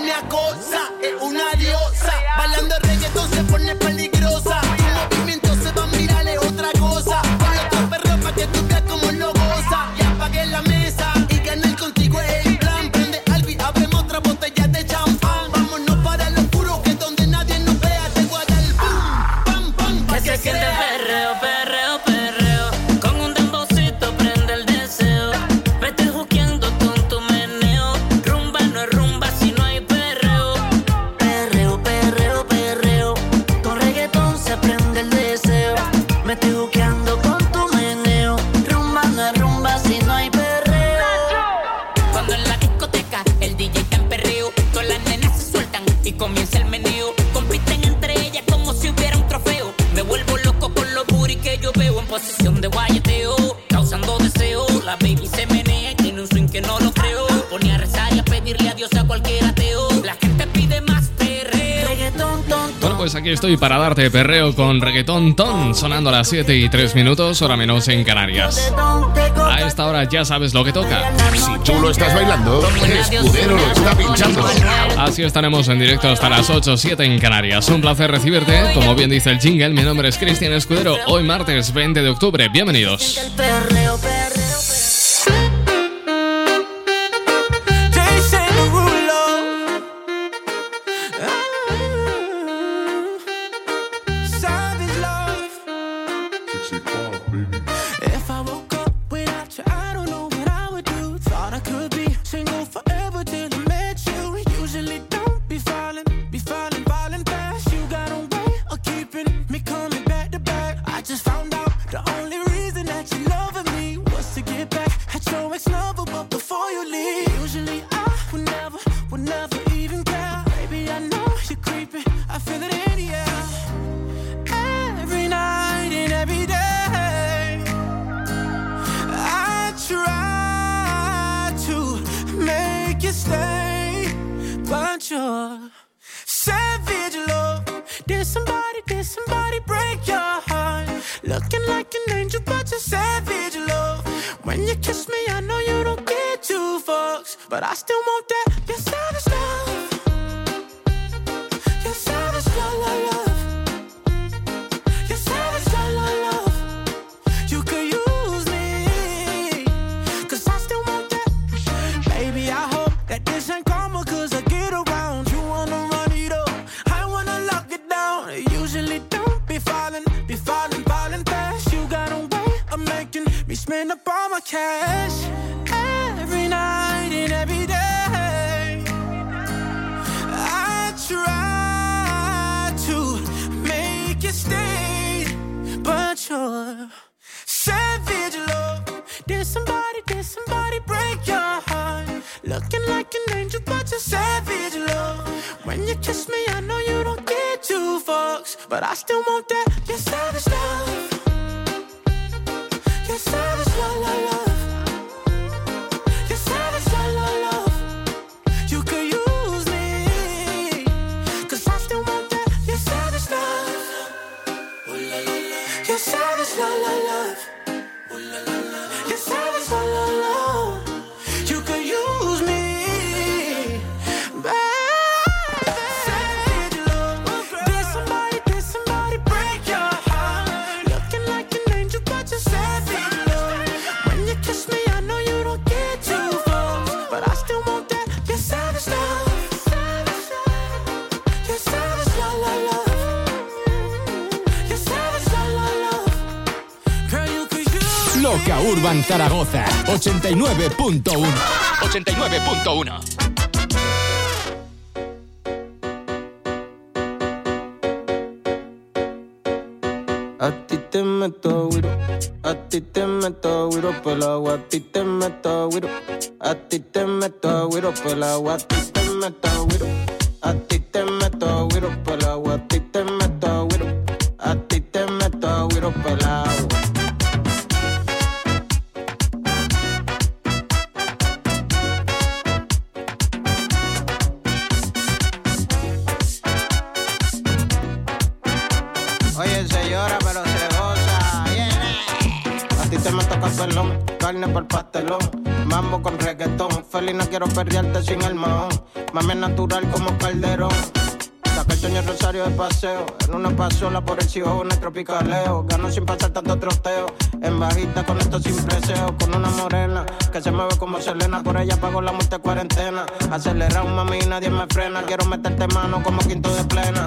una cosa. y para darte perreo con reggaetón ton, sonando a las 7 y 3 minutos, hora menos en Canarias. A esta hora ya sabes lo que toca. Si tú lo estás bailando, el escudero lo está pinchando. Así estaremos en directo hasta las 8 o 7 en Canarias. Un placer recibirte. Como bien dice el jingle, mi nombre es Cristian Escudero. Hoy martes 20 de octubre. Bienvenidos. side. Urban Zaragoza 89.1 89.1 A ti te meto güiro, a ti te meto güiro pel agua, a ti te meto güiro, a ti te meto güiro pel agua, a ti te meto güiro, a ti te meto pastelón. Mambo con reggaetón. Feli, no quiero perderte sin el mahón. Mami natural como calderón. Saca el sueño rosario de paseo. En una pasola por el cibón, el tropicaleo. Gano sin pasar tanto troteo. En bajita con esto sin preseo. Con una morena que se mueve como Selena. Por ella pago la multa de cuarentena. Acelera un mami, nadie me frena. Quiero meterte mano como quinto de plena.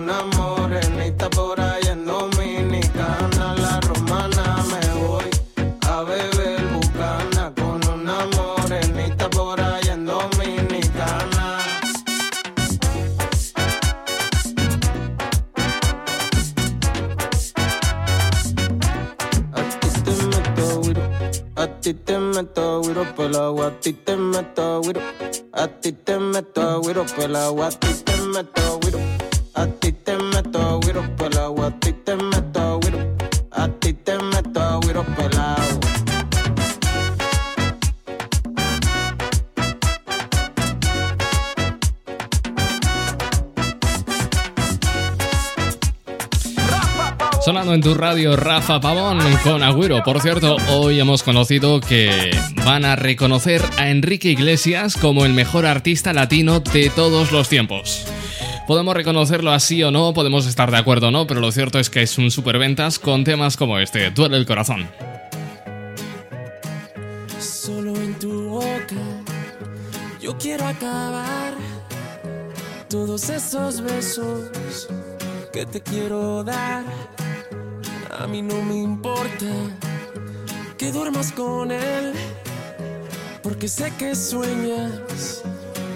morenita por ahí en Dominicana. La romana me voy a beber bucana con una morenita por ahí en Dominicana. A ti te meto güiro, a ti te meto güiro pelado, a ti te meto güiro, a ti te meto güiro pelado, a ti te meto güiro, a ti te meto güiro pelado, a ti te meto güiro, a ti te meto güiro pelado. Sonando en tu radio Rafa Pavón con Agüero. Por cierto, hoy hemos conocido que van a reconocer a Enrique Iglesias como el mejor artista latino de todos los tiempos. Podemos reconocerlo así o no, podemos estar de acuerdo o no, pero lo cierto es que es un superventas con temas como este, Duele el corazón. Solo en tu boca yo quiero acabar todos esos besos que te quiero dar. A mí no me importa que duermas con él, porque sé que sueñas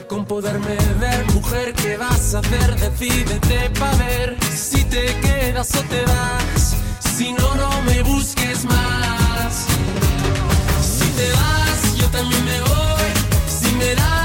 con poderme ver. Mujer, ¿qué vas a hacer? Decídete pa' ver si te quedas o te vas. Si no, no me busques más. Si te vas, yo también me voy. Si me das,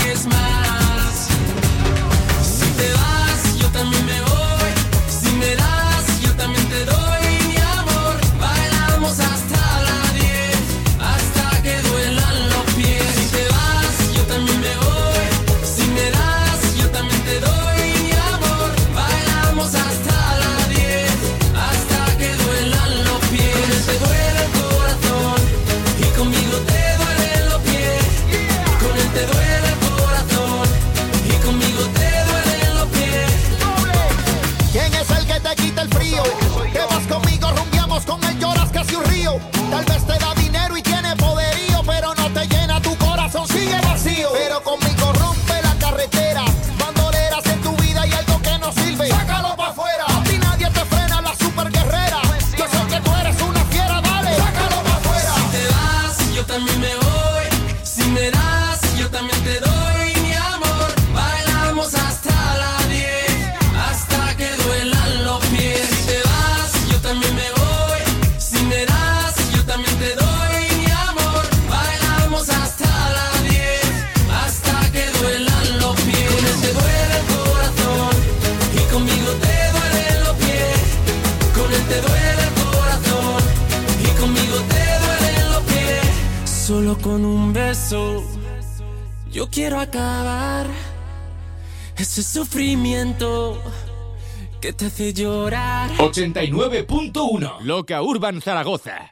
te hace llorar. 89.1 Loca Urban Zaragoza.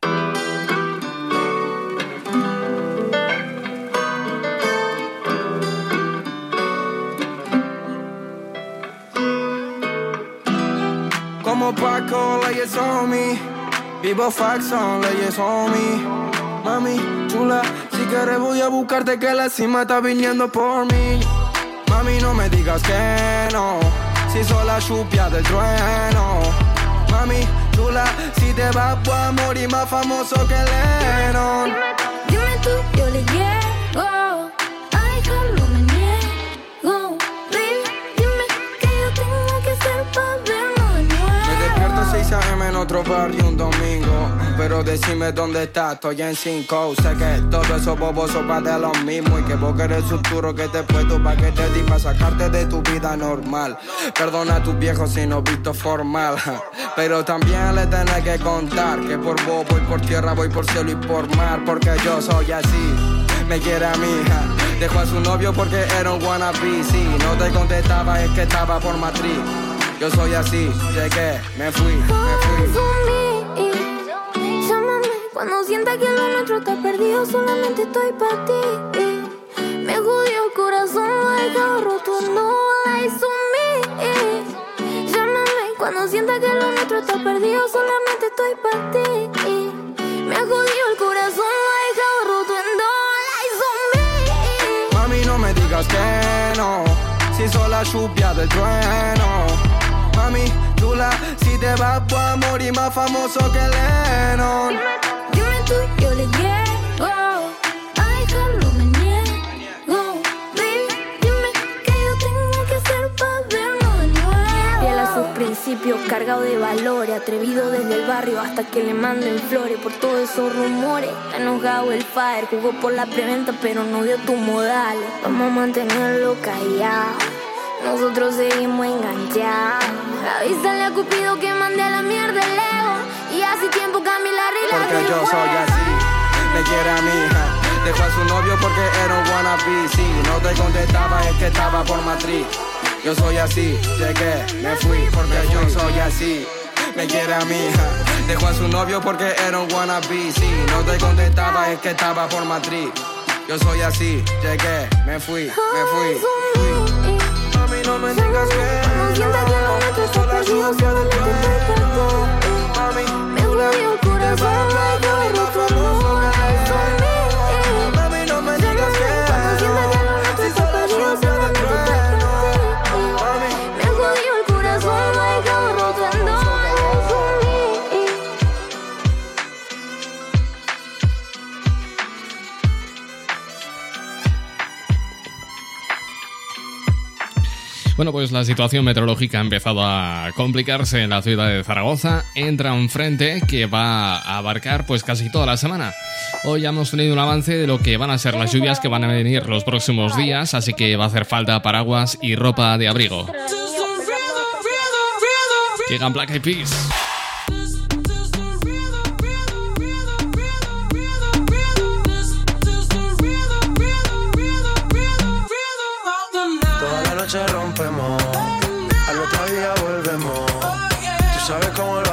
Como Paco, leyes on me. Vivo fax on, leyes on me. Mami, chula, si quieres voy a buscarte que la cima está viniendo por mí. Mami, no me digas que no, si soy la chupia del trueno. Mami, chula, si te vas a morir más famoso que Lennon. Dime tú, yo le llego. Otro barrio un domingo. Pero decime dónde estás, estoy en 5. Sé que todo eso bobos son de lo mismo. Y que vos querés futuro que te puesto pa' que te di pa' sacarte de tu vida normal. Perdona a tus viejos si no visto formal. Pero también le tenés que contar que por vos voy por tierra, voy por cielo y por mar. Porque yo soy así. Me quiere a mi hija. Dejó a su novio porque era un wannabe. Si no te contestaba, es que estaba por matriz. Yo soy así, llegué, me fui, me fui. Llámame cuando sienta que lo nuestro está perdido. Solamente estoy para ti. Me jodió el corazón, he dejado roto. No hay mí. Llámame cuando sienta que lo nuestro está perdido. Solamente estoy para ti. Me jodió el corazón, he dejado roto. No hay Mami, no me digas que no, si soy la chupia del trueno. Mami, chula, si te vas voy a morir más famoso que Lennon. Dime tú, yo le llego. A dejarlo me niego. Baby, dime que yo tengo que hacer para vernos de nuevo. Fiel a sus principios, cargado de valores. Atrevido desde el barrio hasta que le manden flores. Por todos esos rumores. Enojado el fire, jugó por la preventa, pero no dio tus modales. Vamos a mantenerlo callado. Nosotros seguimos enganchados. Avísale a Cupido que mande a la mierda el ego. Y hace tiempo Camila Rila Porque yo soy así, me quiere a mi hija. Dejó a su novio porque era un wannabe. Si no te contestaba, es que estaba por matriz. Yo soy así, llegué, me fui porque yo soy así. Me quiere a mi hija. Dejó a su novio porque era un wannabe. Si no te contestaba, es que estaba por matriz. Yo soy así, llegué, me fui, me fui. No me digas que no. Soy la lluvia del trueno. Mami, Bueno, pues la situación meteorológica ha empezado a complicarse en la ciudad de Zaragoza. Entra un frente que va a abarcar pues casi toda la semana. Hoy ya hemos tenido un avance de lo que van a ser las lluvias que van a venir los próximos días, así que va a hacer falta paraguas y ropa de abrigo. Llegan Black Eyed Peas.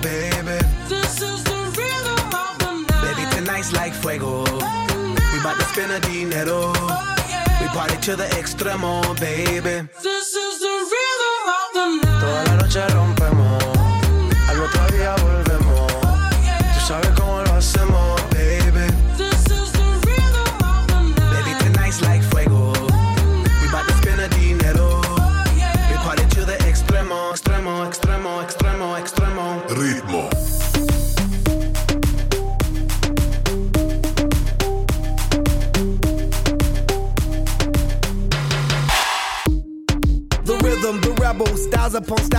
Hacemos, baby. Baby, tonight's like fuego. We bout to spend a dinero. We party to the extremo, baby. Toda la noche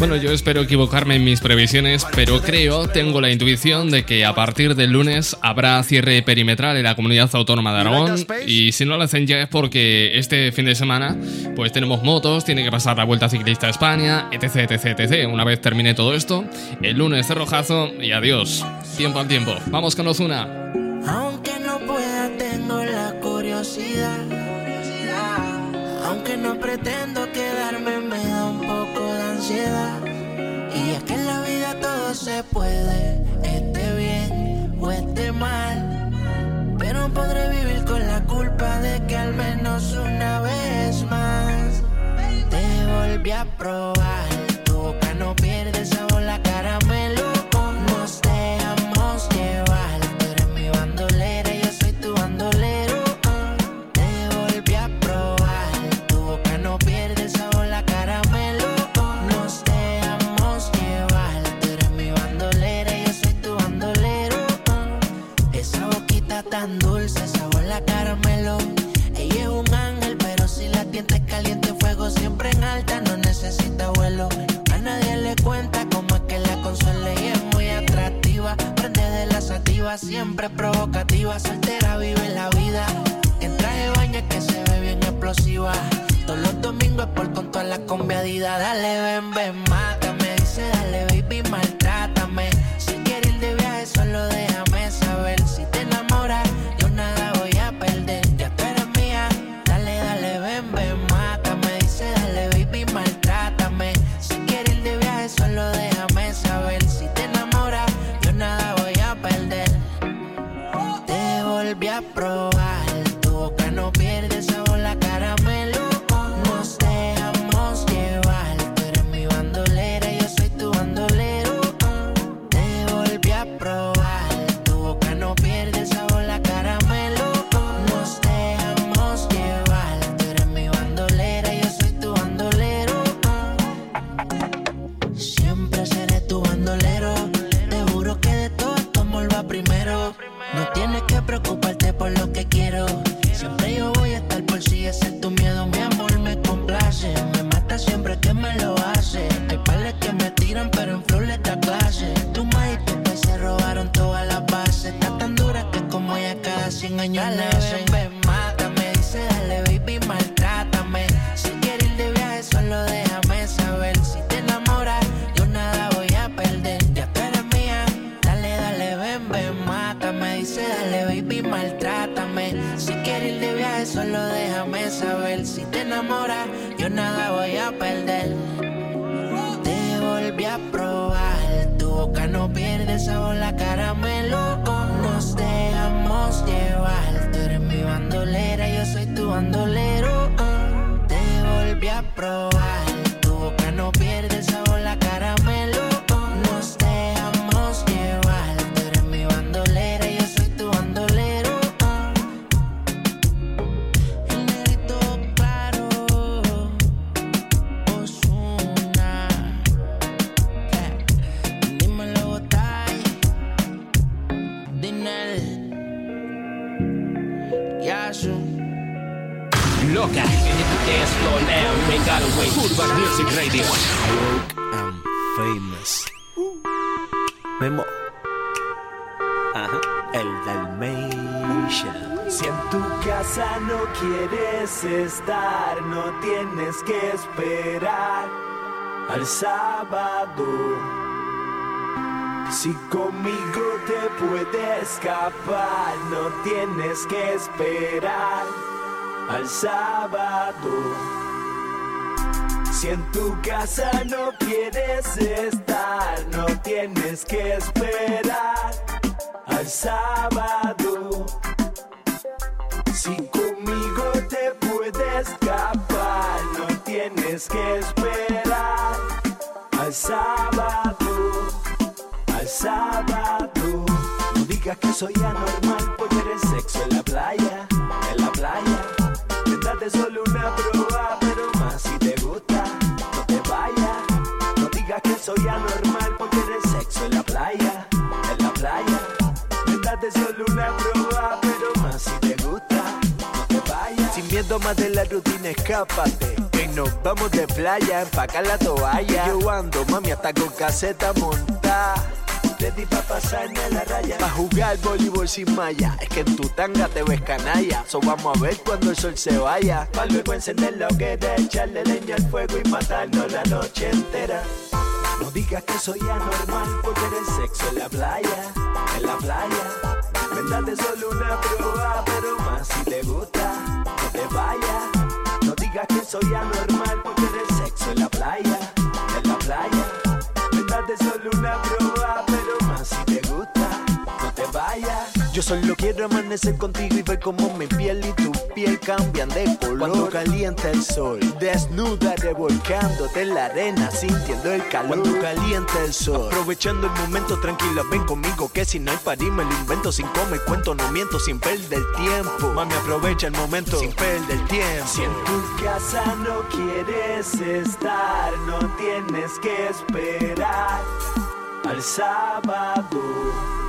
Bueno, yo espero equivocarme en mis previsiones, pero creo, tengo la intuición de que a partir del lunes habrá cierre perimetral en la comunidad autónoma de Aragón y si no lo hacen ya es porque este fin de semana pues tenemos motos, tiene que pasar la Vuelta Ciclista a España, etc, etc, etc. Una vez termine todo esto, el lunes cerrojazo y adiós. Tiempo al tiempo. Vamos con Ozuna. Aunque no pueda, tengo la curiosidad. Aunque no pretendo Y es que en la vida todo se puede, esté bien o esté mal. Pero podré vivir con la culpa de que al menos una vez más te volví a probar. Siempre en alta, no necesita vuelo. A nadie le cuenta cómo es que la consuela y es muy atractiva. Prende de la sativa, siempre provocativa. Soltera vive la vida. En traje es que se ve bien explosiva. Todos los domingos por con toda la conviadida. Dale, ven, ven, mátame. Dice, dale, baby, maltrátame. Que esperar al sábado. Si conmigo te puedes escapar, no tienes que esperar al sábado. Si en tu casa no quieres estar, no tienes que esperar al sábado. Si conmigo te puedes escapar, que esperar al sábado, al sábado. No digas que soy anormal por tener sexo en la playa, en la playa. Date solo una prueba, pero más si te gusta, no te vayas. No digas que soy anormal por tener sexo en la playa, en la playa. Date solo una prueba, miedo más de la rutina, escápate. Que nos vamos de playa, empacar la toalla. Yo ando, mami, hasta con caseta montada. Ready pa' pasarme la raya. Pa' jugar voleibol sin malla. Es que en tu tanga te ves canalla. So vamos a ver cuando el sol se vaya. Pa' luego encender la hoguera, echarle leña al fuego y matarnos la noche entera. No digas que soy anormal por tener sexo en la playa, en la playa. Vendate solo una prueba, pero más si te gusta, No digas que soy anormal por tener sexo en la playa, en la playa. Vendate solo una prueba, pero Yo solo quiero amanecer contigo y ver cómo mi piel y tu piel cambian de color. Cuando calienta el sol, desnuda revolcándote en la arena, sintiendo el calor. Cuando calienta el sol, aprovechando el momento tranquila, ven conmigo que si no hay parí me lo invento sin comer cuento, no miento sin perder tiempo. Mami aprovecha el momento sin perder tiempo. Si en tu casa no quieres estar, no tienes que esperar al sábado.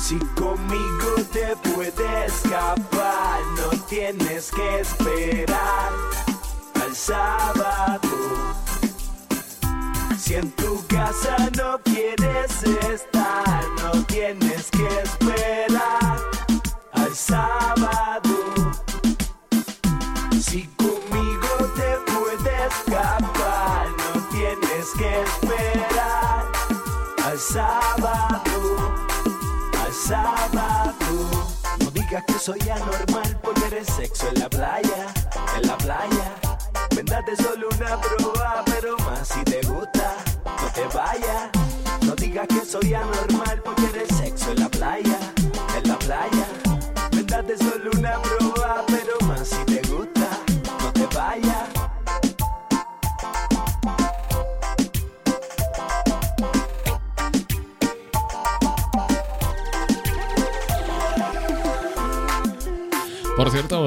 Si conmigo te puedes escapar, no tienes que esperar al sábado. Si en tu casa no quieres estar, no tienes que esperar al sábado. Si conmigo te puedes escapar, no tienes que esperar al sábado No digas que soy anormal por tener sexo en la playa, en la playa. Vendate solo una prueba, pero más si te gusta, no te vayas. No digas que soy anormal por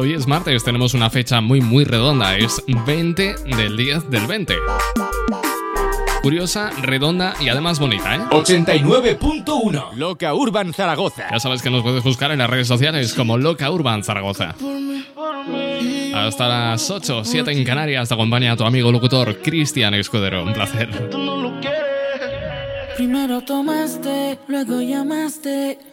hoy es martes, tenemos una fecha muy muy redonda, es 20 del 10 del 20. Curiosa, redonda y además bonita, ¿eh? 89.1 Loca Urban Zaragoza. Ya sabes que nos puedes buscar en las redes sociales como Loca Urban Zaragoza. Hasta las 8, 7 en Canarias te acompaña tu amigo locutor Cristian Escudero. Un placer. Primero tomaste, luego llamaste.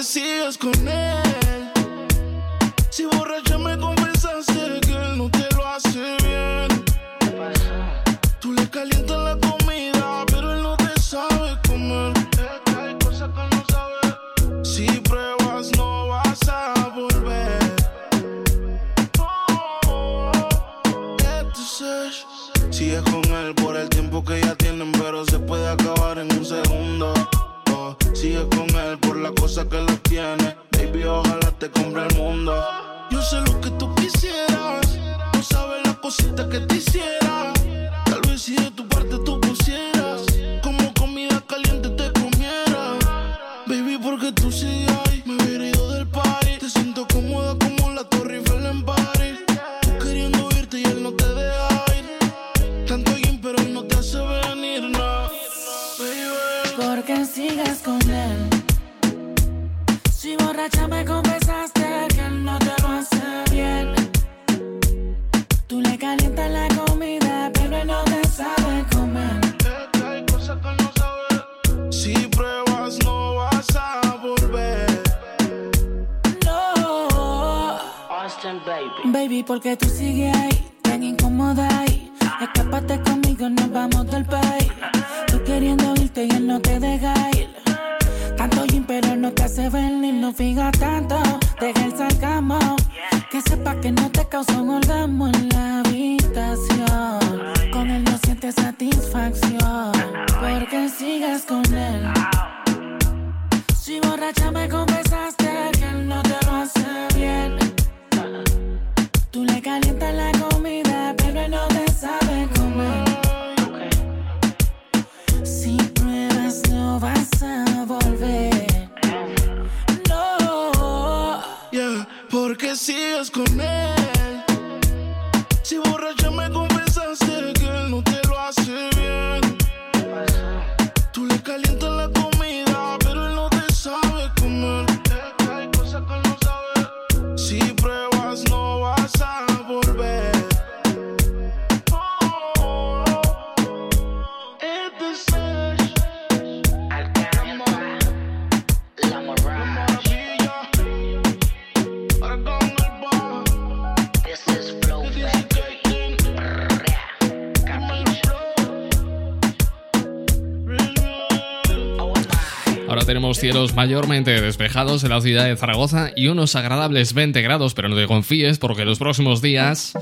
que sigas con él. mayormente despejados en la ciudad de Zaragoza y unos agradables 20 grados, pero no te confíes porque los próximos días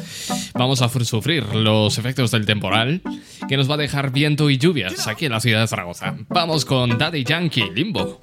vamos a sufrir los efectos del temporal que nos va a dejar viento y lluvias aquí en la ciudad de Zaragoza. Vamos con Daddy Yankee Limbo.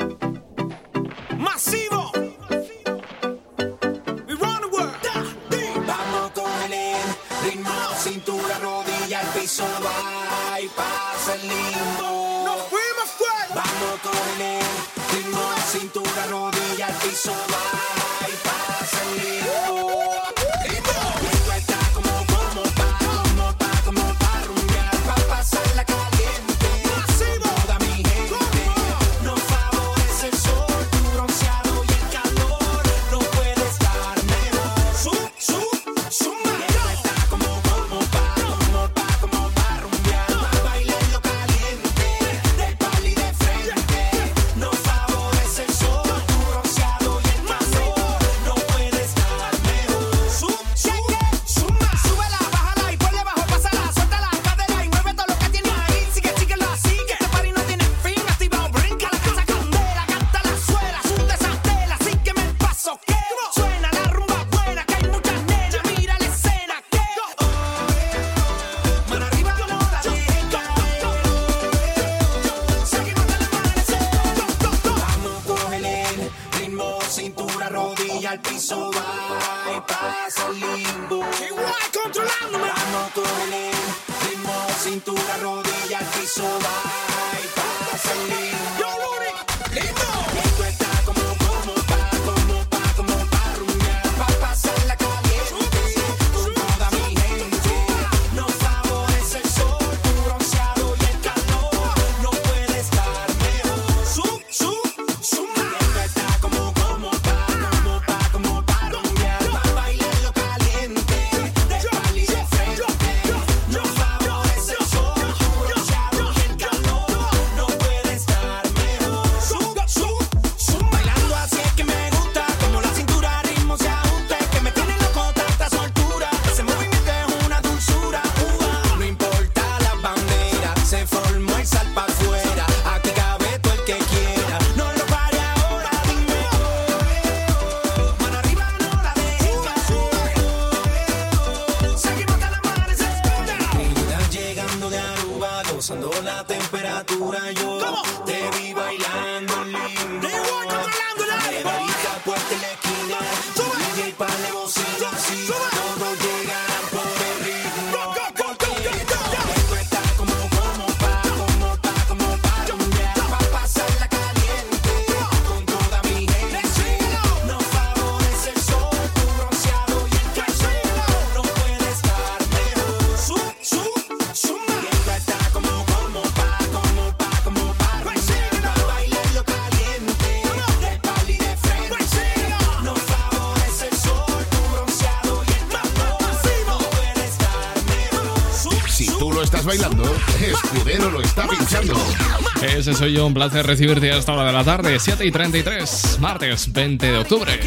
Soy yo, un placer recibirte a esta hora de la tarde, 7 y 33, martes 20 de octubre.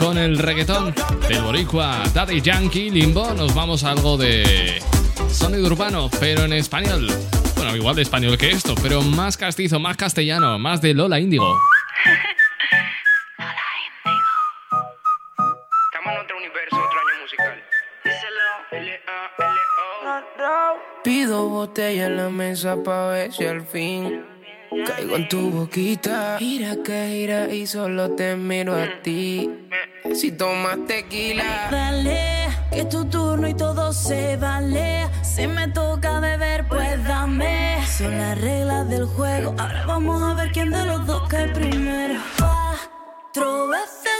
Con el reggaetón del boricua Daddy Yankee Limbo nos vamos a algo de sonido urbano, pero en español. Bueno, igual de español que esto, pero más castizo, más castellano, más de Lola Índigo. Botella en la mesa pa' ver si al fin caigo en tu boquita. Gira que gira y solo te miro a ti. Si tomas tequila. Dale, que es tu turno y todo se vale. Si me toca beber, pues dame. Son las reglas del juego. Ahora vamos a ver quién de los dos cae primero. Cuatro veces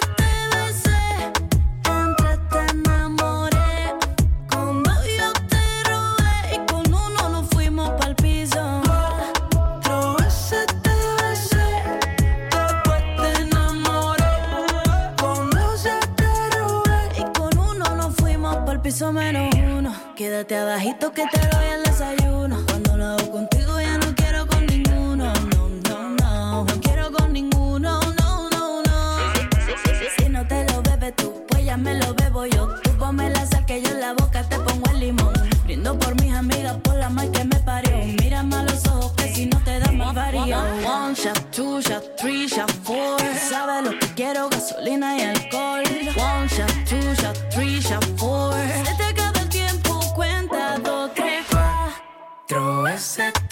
piso menos uno. Quédate abajito que te doy el desayuno. Cuando lo hago contigo ya no quiero con ninguno. No, no, no. No quiero con ninguno. No, no, no. Si, no te lo bebes tú, pues ya me lo bebo yo. Tú ponme la sal que yo en la boca te pongo el limón. Brindo por mis amigas, por la mal que me parió. Mírame a los ojos que si no te da más varío. One shot, two shot, three shot, four. Sabes lo que quiero, gasolina y alcohol. Cuatro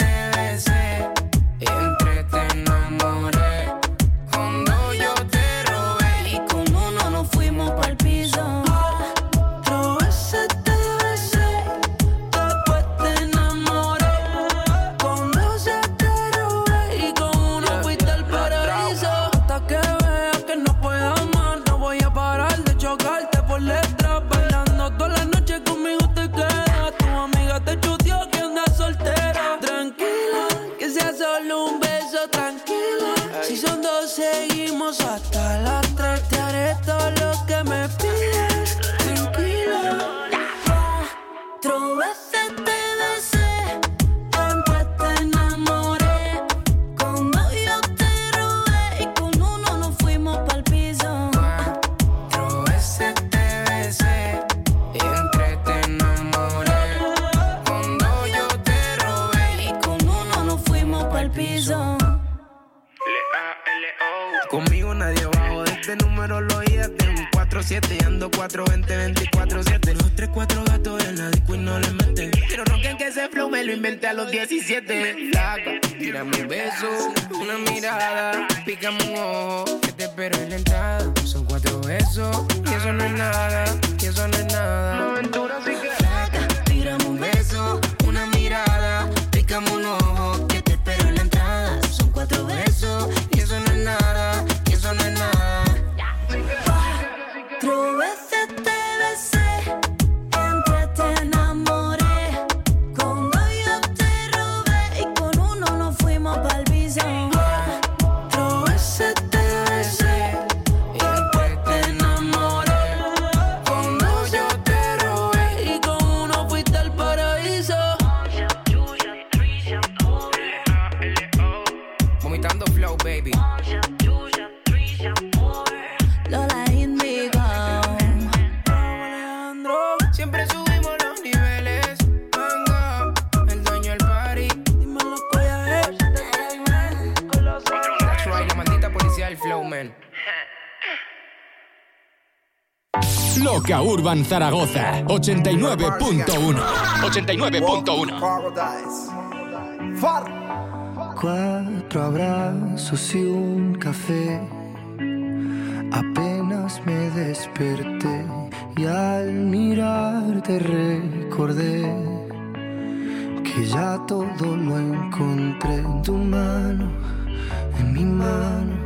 Loca Urban Zaragoza 89.1 89.1 Cuatro abrazos y un café. Apenas me desperté y al mirarte recordé que ya todo lo encontré en tu mano, en mi mano.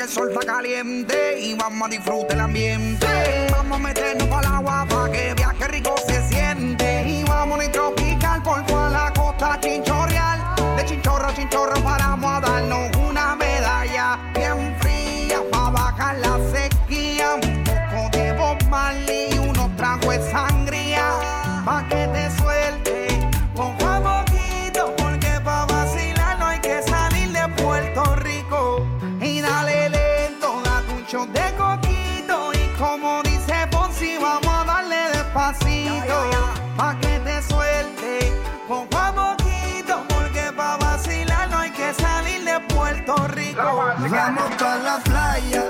Que el sol está caliente y vamos a disfrutar el ambiente. Vamos a meternos para el agua para que viaje rico se siente. Y vamos a tropical por toda la costa chinchorreal. De chinchorro a chinchorro paramos a darnos una medalla bien fría para bajar la sequía. Un poco de Bob y unos tragos de sangría pa' que te de coquito. Y como dice Ponzi, vamos a darle despacito. Pa' que te suelte. Poco a poquito, porque pa' vacilar no hay que salir de Puerto Rico. Vamos pa' la playa,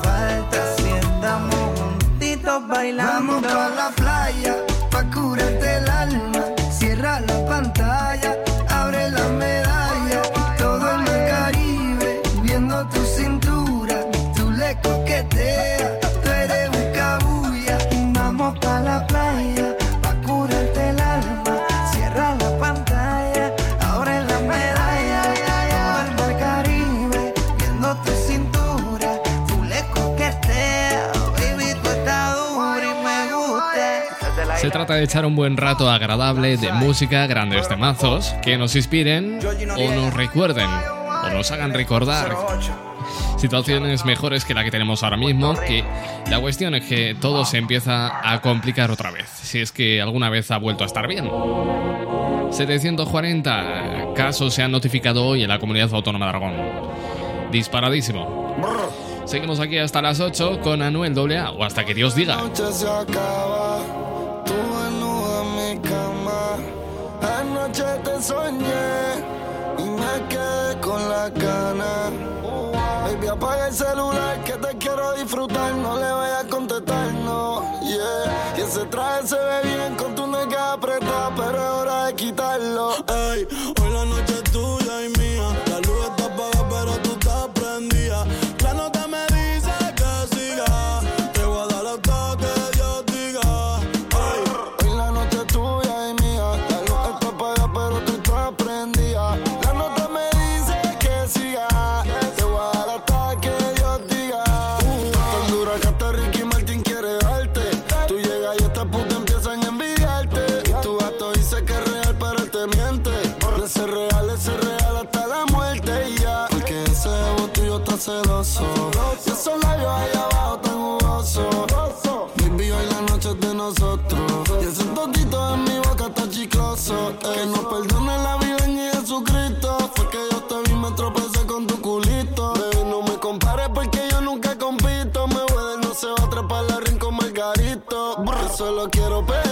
bailando. Vamos pa' la playa, trata de echar un buen rato agradable de música, grandes temazos, que nos inspiren o nos recuerden o nos hagan recordar situaciones mejores que la que tenemos ahora mismo, que la cuestión es que todo se empieza a complicar otra vez, si es que alguna vez ha vuelto a estar bien. 740 casos se han notificado hoy en la comunidad autónoma de Aragón. Disparadísimo. Seguimos aquí hasta las 8 con Anuel AA o hasta que Dios diga. Cama. Anoche te soñé y me quedé con la gana. Baby, apaga el celular que te quiero disfrutar. No le vayas a contestar, no. Yeah. Y ese traje se ve bien con tu nega apretada, pero es hora de quitarlo. Ey, Y esos labios allá abajo tan jugosos. Baby, hoy la noche es de nosotros. Y ese totito en mi boca está chicloso. Que nos perdone la vida en Jesucristo. Fue que yo te vi, me tropecé con tu culito. Baby, no me compares porque yo nunca compito. Me voy no se va a atrapar la ring con Margarito. Yo solo quiero perrearte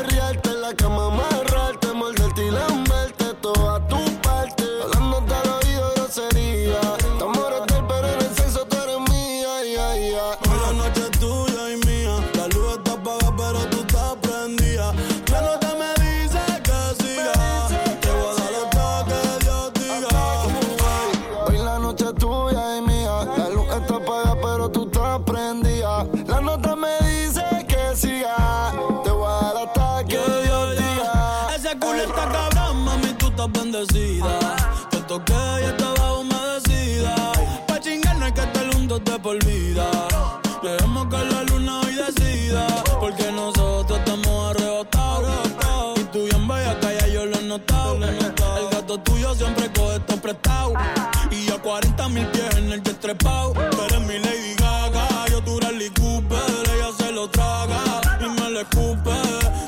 eres mi Lady Gaga, yo tu Rally Cooper. Ella se lo traga y me lo escupe.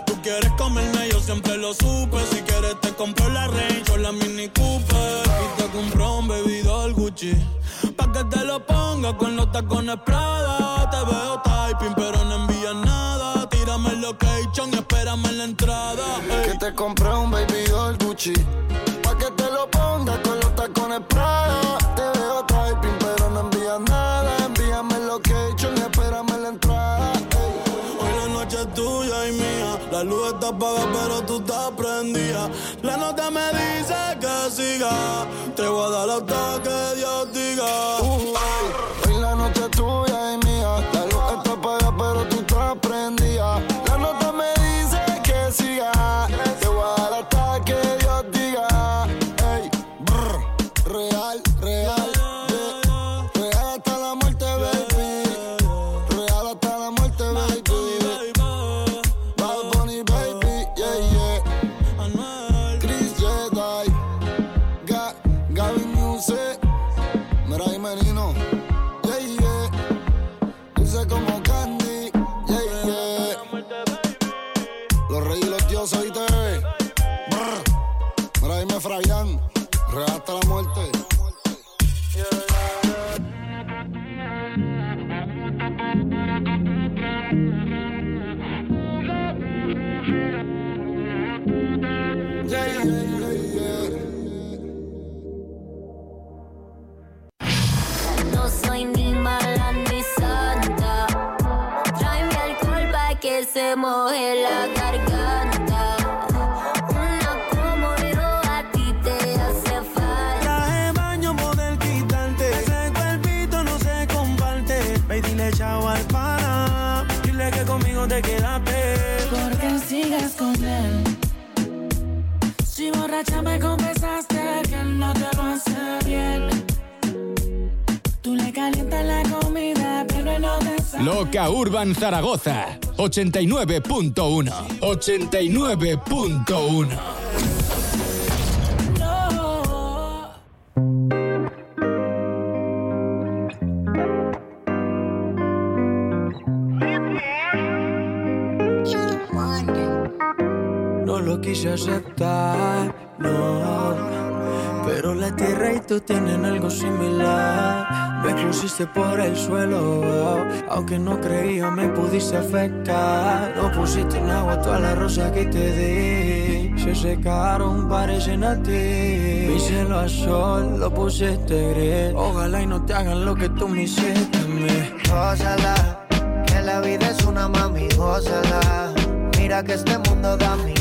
Tú quieres comerme, yo siempre lo supe. Si quieres te compro la Range o la Mini Cooper. Y te compro un bebidor Gucci. Pa' que te lo ponga con los tacones Prada. Te veo typing, pero no envías nada. Tírame el location y espérame en la entrada. Que te compré un baby doll Gucci. Pa' que te lo pongas con Te voy a dar hasta que Dios diga. Sigues con él. Si borracha me confesaste que no te lo hace bien. Tú le calientas la comida, pero no te. Loca Urban Zaragoza 89.1 89.1 quise aceptar, no. Pero la tierra y tú tienen algo similar. Me pusiste por el suelo, aunque no creía me pudiste afectar. No pusiste en agua todas las rosas que te di. Se secaron, parecen a ti. Mi cielo a sol, lo pusiste gris. Ojalá y no te hagan lo que tú me hiciste a mí. Gózala, que la vida es una mami, gózala. Mira que este mundo da mil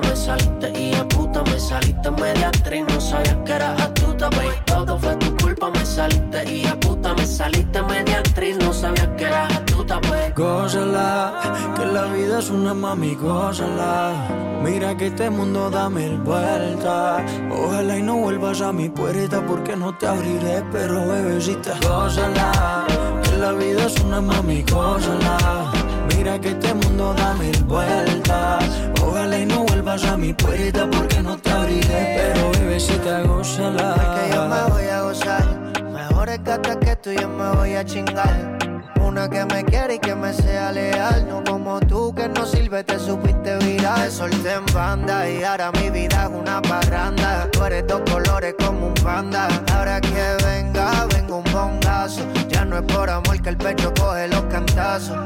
me saliste y a puta me saliste media actriz, no sabía que eras astuta, baby. Todo fue tu culpa, me saliste y a puta me saliste media actriz, no sabía que eras astuta, baby. Gózala, que la vida es una mami, gózala. Mira que este mundo da mil vueltas. Ojalá y no vuelvas a mi puerta porque no te abriré, pero bebecita, gózala. Que la vida es una mami, gózala. Mira que este mundo da mil vueltas. Ojalá y no vuelvas a mi puerta porque no te abriré, pero bebecita, gózala. que yo me voy a gozar. Mejores gatas que tú yo me voy a chingar. Una que me quiere y que me sea leal. No como tú que no sirve, te supiste virar. Te solté en banda y ahora mi vida es una parranda. Tú eres dos colores como un panda. Ahora que venga, vengo un bongazo. Ya no es por amor que el pecho coge los cantazos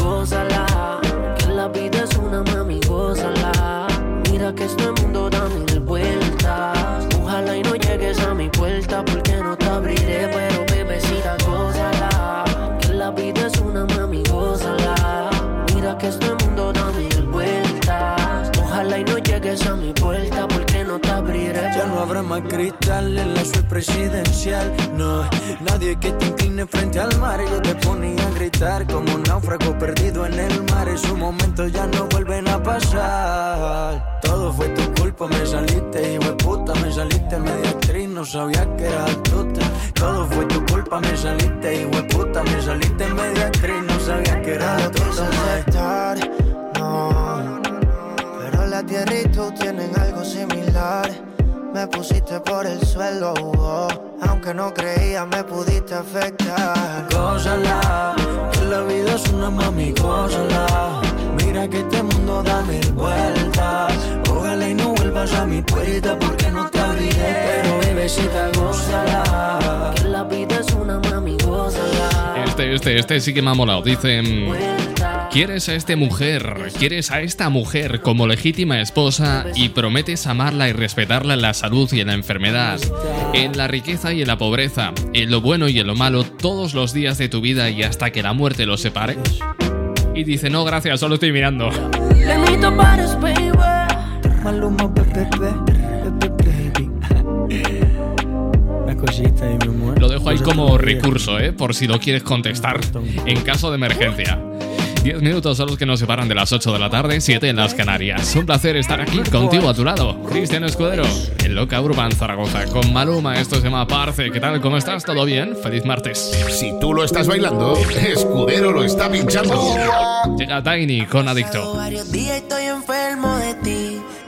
gózala. Que la vida es una mami, gózala. Mira que este mundo da mil vueltas. Ojalá y no llegues a mi puerta porque no te abriré, pero bebecita, gózala. Que la vida es una mami, gózala. Mira que este mundo da mil vueltas. Ojalá y no llegues a mi puerta. Ya no habrá más cristal en la suite presidencial. No, nadie que te incline frente al mar. Yo te ponía a gritar como un náufrago perdido en el mar. Esos momentos ya no vuelven a pasar. Todo fue tu culpa, me saliste, hijo de puta. Me saliste media actriz, no sabía que era astuta. Todo fue tu culpa, me saliste, hijo de puta. Me saliste media actriz, no sabía que era No quise astuta. aceptar, no. Pero la tierra y tú tienen algo similar. Me pusiste por el suelo, oh. aunque no creía me pudiste afectar. Gózala, que la vida es una mami, gózala. Mira que este mundo da mil vueltas. Ojalá y no vuelvas a mi puerta porque no te abriré. Pero bebecita, gózala. Que la vida es una mami, gózala. Este, este, este sí que me ha molado. Dicen, quieres a esta mujer, quieres a esta mujer como legítima esposa y prometes amarla y respetarla en la salud y en la enfermedad, en la riqueza y en la pobreza, en lo bueno y en lo malo, todos los días de tu vida y hasta que la muerte los separe. Y dice, no, gracias, solo estoy mirando. Lo dejo ahí como recurso, ¿eh? Por si lo quieres contestar en caso de emergencia. 10 minutos son los que nos separan de las 8 de la tarde, 7 en las Canarias. Un placer estar aquí contigo a tu lado. Cristian Escudero, en Loca Urban Zaragoza, con Maluma. Esto se llama Parce. ¿Qué tal? ¿Cómo estás? ¿Todo bien? Feliz martes. Si tú lo estás bailando, Escudero lo está pinchando. Llega Tiny con Adicto. Varios días estoy enfermo de ti.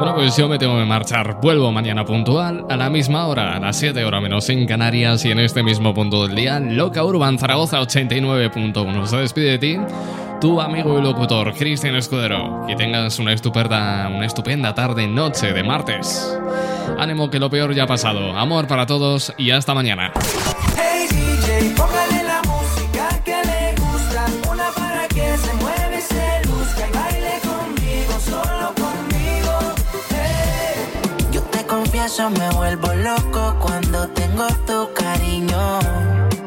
Bueno, pues yo me tengo que marchar. Vuelvo mañana puntual, a la misma hora, a las 7 horas menos en Canarias y en este mismo punto del día, Loca Urban Zaragoza 89.1. Se despide de ti, tu amigo y locutor, Cristian Escudero. Que tengas una estupenda, una estupenda tarde, noche de martes. Ánimo que lo peor ya ha pasado. Amor para todos y hasta mañana. Confieso, me vuelvo loco cuando tengo tu cariño.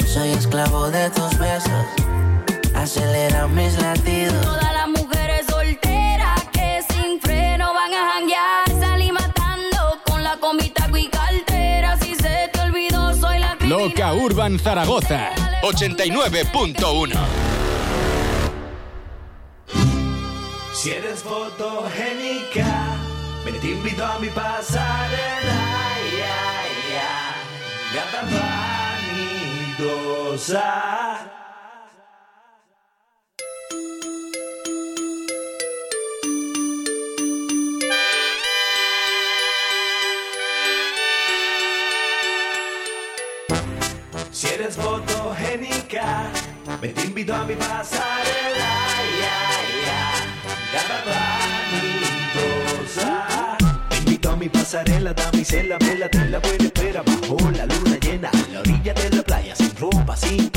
Soy esclavo de tus besos, acelera mis latidos. Todas las mujeres solteras que sin freno van a janguear. Salí matando con la comita y cartera. Si se te olvidó, soy la Loca Urban Zaragoza 89.1. Si eres fotogénica, me te invito a mi pasarela. Ya, ya, gata vanidosa. Si eres fotogénica, me te invito a mi pasarela. Ya, ya, gata vanidosa mi pasarela, damisela, vela de la buena espera bajo la luna llena, en la orilla de la playa, sin ropa, sin